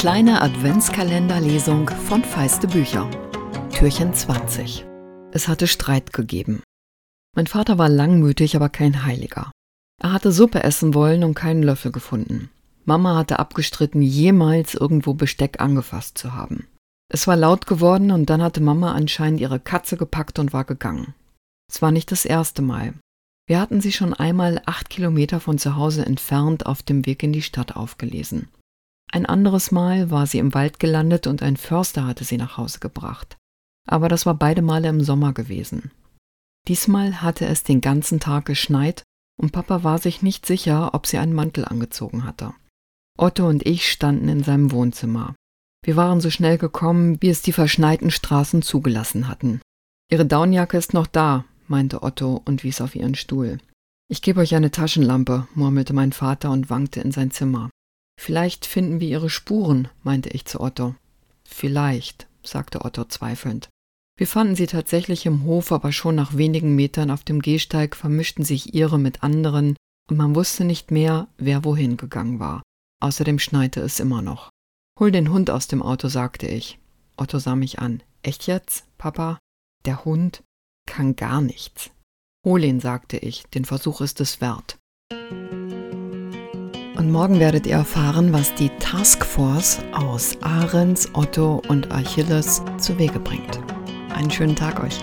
kleine Adventskalenderlesung von Feiste Bücher. Türchen 20. Es hatte Streit gegeben. Mein Vater war langmütig, aber kein Heiliger. Er hatte Suppe essen wollen und keinen Löffel gefunden. Mama hatte abgestritten, jemals irgendwo Besteck angefasst zu haben. Es war laut geworden und dann hatte Mama anscheinend ihre Katze gepackt und war gegangen. Es war nicht das erste Mal. Wir hatten sie schon einmal acht Kilometer von zu Hause entfernt auf dem Weg in die Stadt aufgelesen. Ein anderes Mal war sie im Wald gelandet und ein Förster hatte sie nach Hause gebracht. Aber das war beide Male im Sommer gewesen. Diesmal hatte es den ganzen Tag geschneit und Papa war sich nicht sicher, ob sie einen Mantel angezogen hatte. Otto und ich standen in seinem Wohnzimmer. Wir waren so schnell gekommen, wie es die verschneiten Straßen zugelassen hatten. Ihre Daunenjacke ist noch da, meinte Otto und wies auf ihren Stuhl. Ich gebe euch eine Taschenlampe, murmelte mein Vater und wankte in sein Zimmer. Vielleicht finden wir ihre Spuren, meinte ich zu Otto. Vielleicht, sagte Otto zweifelnd. Wir fanden sie tatsächlich im Hof, aber schon nach wenigen Metern auf dem Gehsteig vermischten sich ihre mit anderen, und man wusste nicht mehr, wer wohin gegangen war. Außerdem schneite es immer noch. Hol den Hund aus dem Auto, sagte ich. Otto sah mich an. Echt jetzt, Papa? Der Hund kann gar nichts. Hol ihn, sagte ich, den Versuch ist es wert. Und morgen werdet ihr erfahren, was die Taskforce aus Ahrens, Otto und Achilles zu Wege bringt. Einen schönen Tag euch.